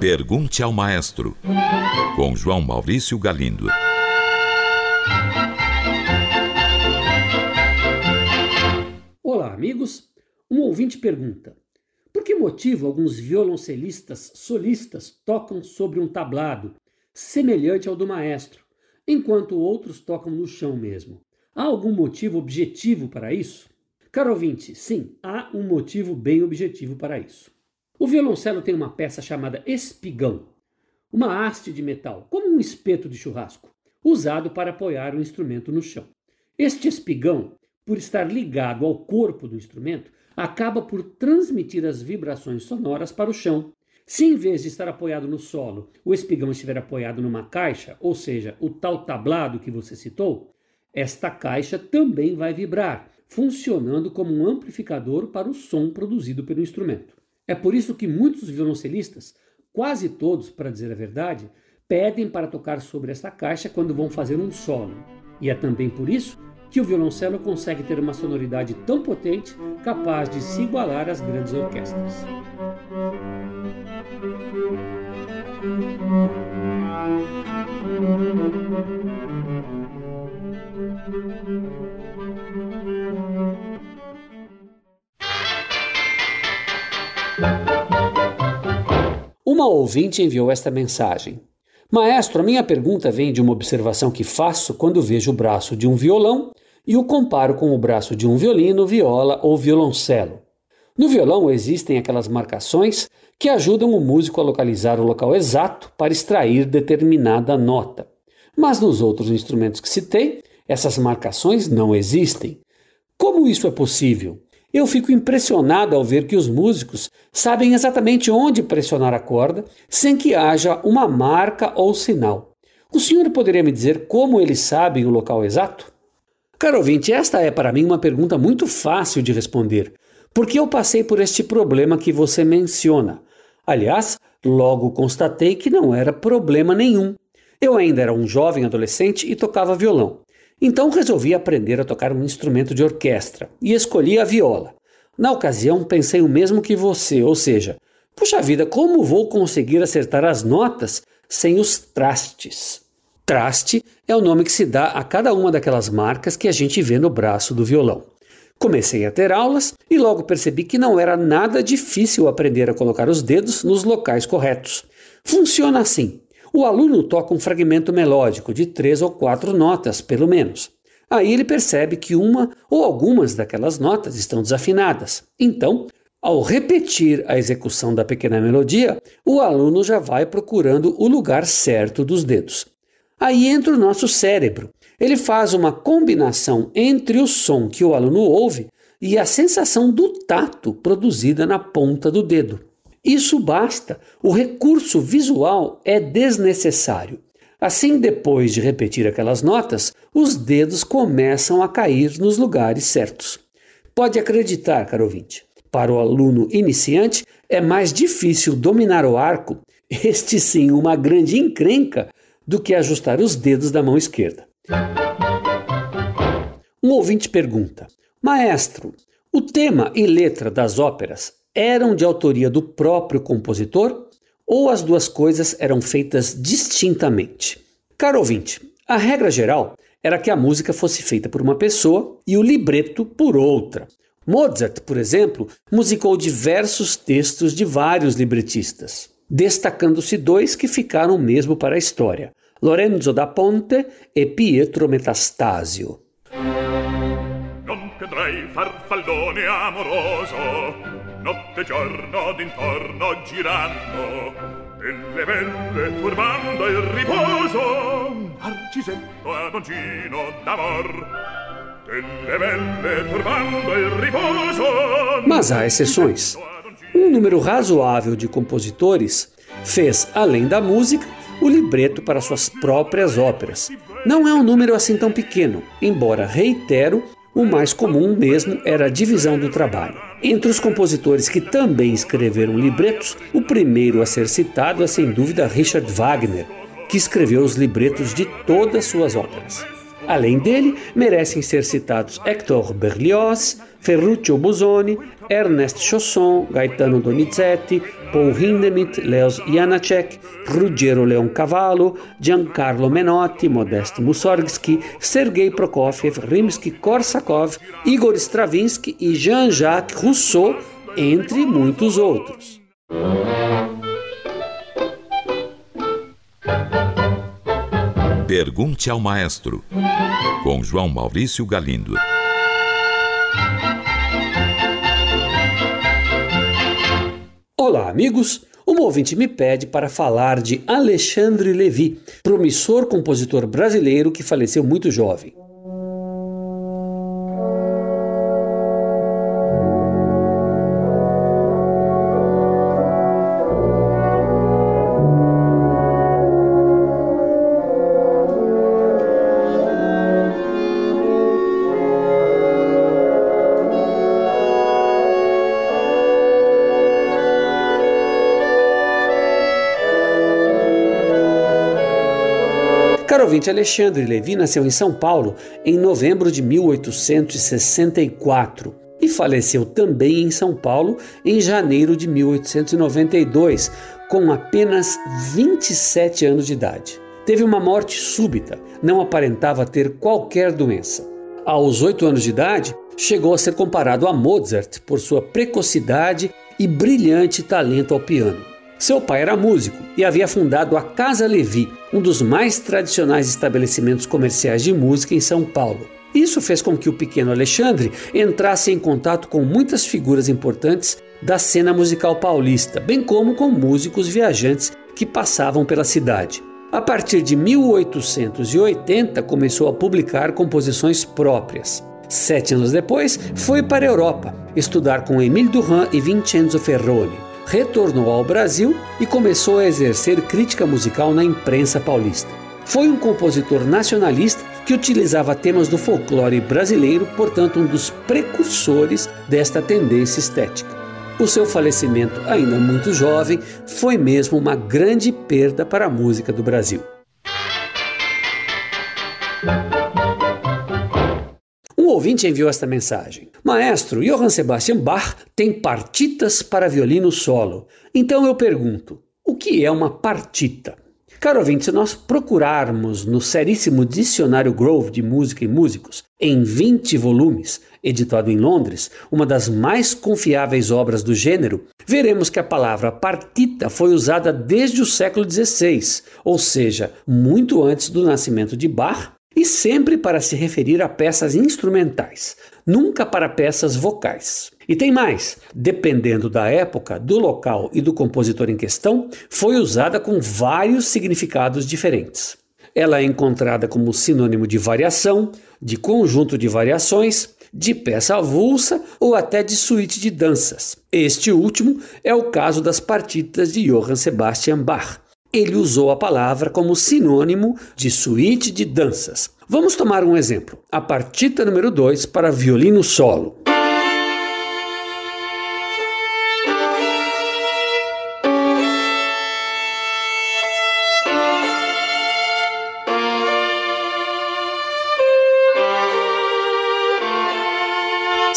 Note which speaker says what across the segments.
Speaker 1: Pergunte ao Maestro, com João Maurício Galindo.
Speaker 2: Olá, amigos. Um ouvinte pergunta: Por que motivo alguns violoncelistas solistas tocam sobre um tablado semelhante ao do maestro, enquanto outros tocam no chão mesmo? Há algum motivo objetivo para isso? Caro ouvinte, sim, há um motivo bem objetivo para isso. O violoncelo tem uma peça chamada espigão, uma haste de metal, como um espeto de churrasco, usado para apoiar o instrumento no chão. Este espigão por estar ligado ao corpo do instrumento, acaba por transmitir as vibrações sonoras para o chão. Se em vez de estar apoiado no solo, o espigão estiver apoiado numa caixa, ou seja, o tal tablado que você citou, esta caixa também vai vibrar, funcionando como um amplificador para o som produzido pelo instrumento. É por isso que muitos violoncelistas, quase todos, para dizer a verdade, pedem para tocar sobre esta caixa quando vão fazer um solo. E é também por isso que o violoncelo consegue ter uma sonoridade tão potente capaz de se igualar às grandes orquestras. Uma ouvinte enviou esta mensagem. Maestro, a minha pergunta vem de uma observação que faço quando vejo o braço de um violão e o comparo com o braço de um violino, viola ou violoncelo. No violão existem aquelas marcações que ajudam o músico a localizar o local exato para extrair determinada nota. Mas nos outros instrumentos que citei, essas marcações não existem. Como isso é possível? Eu fico impressionado ao ver que os músicos sabem exatamente onde pressionar a corda sem que haja uma marca ou sinal. O senhor poderia me dizer como eles sabem o local exato? Caro ouvinte, esta é para mim uma pergunta muito fácil de responder, porque eu passei por este problema que você menciona. Aliás, logo constatei que não era problema nenhum. Eu ainda era um jovem adolescente e tocava violão. Então resolvi aprender a tocar um instrumento de orquestra e escolhi a viola. Na ocasião pensei o mesmo que você, ou seja, puxa vida, como vou conseguir acertar as notas sem os trastes? Traste é o nome que se dá a cada uma daquelas marcas que a gente vê no braço do violão. Comecei a ter aulas e logo percebi que não era nada difícil aprender a colocar os dedos nos locais corretos. Funciona assim: o aluno toca um fragmento melódico de três ou quatro notas, pelo menos. Aí ele percebe que uma ou algumas daquelas notas estão desafinadas. Então, ao repetir a execução da pequena melodia, o aluno já vai procurando o lugar certo dos dedos. Aí entra o nosso cérebro. Ele faz uma combinação entre o som que o aluno ouve e a sensação do tato produzida na ponta do dedo. Isso basta, o recurso visual é desnecessário. Assim, depois de repetir aquelas notas, os dedos começam a cair nos lugares certos. Pode acreditar, caro ouvinte, para o aluno iniciante é mais difícil dominar o arco, este sim uma grande encrenca, do que ajustar os dedos da mão esquerda. Um ouvinte pergunta: Maestro, o tema e letra das óperas eram de autoria do próprio compositor ou as duas coisas eram feitas distintamente? Caro ouvinte, a regra geral era que a música fosse feita por uma pessoa e o libreto por outra. Mozart, por exemplo, musicou diversos textos de vários libretistas, destacando-se dois que ficaram mesmo para a história: Lorenzo da Ponte e Pietro Metastasio. Non notte e giorno d'intorno girando delle belle turbando il riposo Arcisetto ad oncino d'amor Mas há exceções. Um número razoável de compositores fez, além da música, o libreto para suas próprias óperas. Não é um número assim tão pequeno, embora, reitero, o mais comum mesmo era a divisão do trabalho. Entre os compositores que também escreveram libretos, o primeiro a ser citado é sem dúvida Richard Wagner, que escreveu os libretos de todas suas óperas. Além dele, merecem ser citados Hector Berlioz, Ferruccio Busoni, Ernest Chausson, Gaetano Donizetti, Paul Hindemith, Leos Janacek, Ruggero Leoncavallo, Giancarlo Menotti, Modeste Mussorgsky, Sergei Prokofiev, Rimsky-Korsakov, Igor Stravinsky e Jean-Jacques Rousseau, entre muitos outros.
Speaker 1: Pergunte ao Maestro, com João Maurício Galindo.
Speaker 2: Olá, amigos! Um ouvinte me pede para falar de Alexandre Levi, promissor compositor brasileiro que faleceu muito jovem. Ouvinte, Alexandre Levi nasceu em São Paulo em novembro de 1864 e faleceu também em São Paulo em janeiro de 1892, com apenas 27 anos de idade. Teve uma morte súbita, não aparentava ter qualquer doença. Aos oito anos de idade, chegou a ser comparado a Mozart por sua precocidade e brilhante talento ao piano. Seu pai era músico e havia fundado a Casa Levi, um dos mais tradicionais estabelecimentos comerciais de música em São Paulo. Isso fez com que o pequeno Alexandre entrasse em contato com muitas figuras importantes da cena musical paulista, bem como com músicos viajantes que passavam pela cidade. A partir de 1880, começou a publicar composições próprias. Sete anos depois, foi para a Europa estudar com Emile Durand e Vincenzo Ferroni retornou ao Brasil e começou a exercer crítica musical na imprensa paulista. Foi um compositor nacionalista que utilizava temas do folclore brasileiro, portanto, um dos precursores desta tendência estética. O seu falecimento, ainda muito jovem, foi mesmo uma grande perda para a música do Brasil. Um ouvinte enviou esta mensagem. Maestro, Johann Sebastian Bach tem partitas para violino solo. Então eu pergunto, o que é uma partita? Caro ouvinte, se nós procurarmos no seríssimo Dicionário Grove de Música e Músicos, em 20 volumes, editado em Londres, uma das mais confiáveis obras do gênero, veremos que a palavra partita foi usada desde o século XVI, ou seja, muito antes do nascimento de Bach e sempre para se referir a peças instrumentais, nunca para peças vocais. E tem mais: dependendo da época, do local e do compositor em questão, foi usada com vários significados diferentes. Ela é encontrada como sinônimo de variação, de conjunto de variações, de peça avulsa ou até de suíte de danças. Este último é o caso das partitas de Johann Sebastian Bach ele usou a palavra como sinônimo de suíte de danças. Vamos tomar um exemplo. A partita número 2 para violino solo.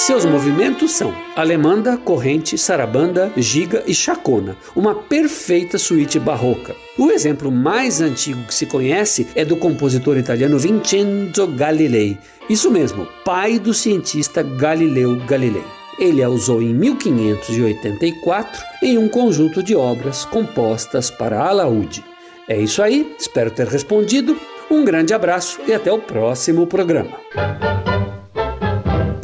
Speaker 2: Seus movimentos são alemanda, corrente, sarabanda, giga e chacona, uma perfeita suíte barroca. O exemplo mais antigo que se conhece é do compositor italiano Vincenzo Galilei, isso mesmo, pai do cientista Galileu Galilei. Ele a usou em 1584 em um conjunto de obras compostas para alaúde. É isso aí, espero ter respondido. Um grande abraço e até o próximo programa.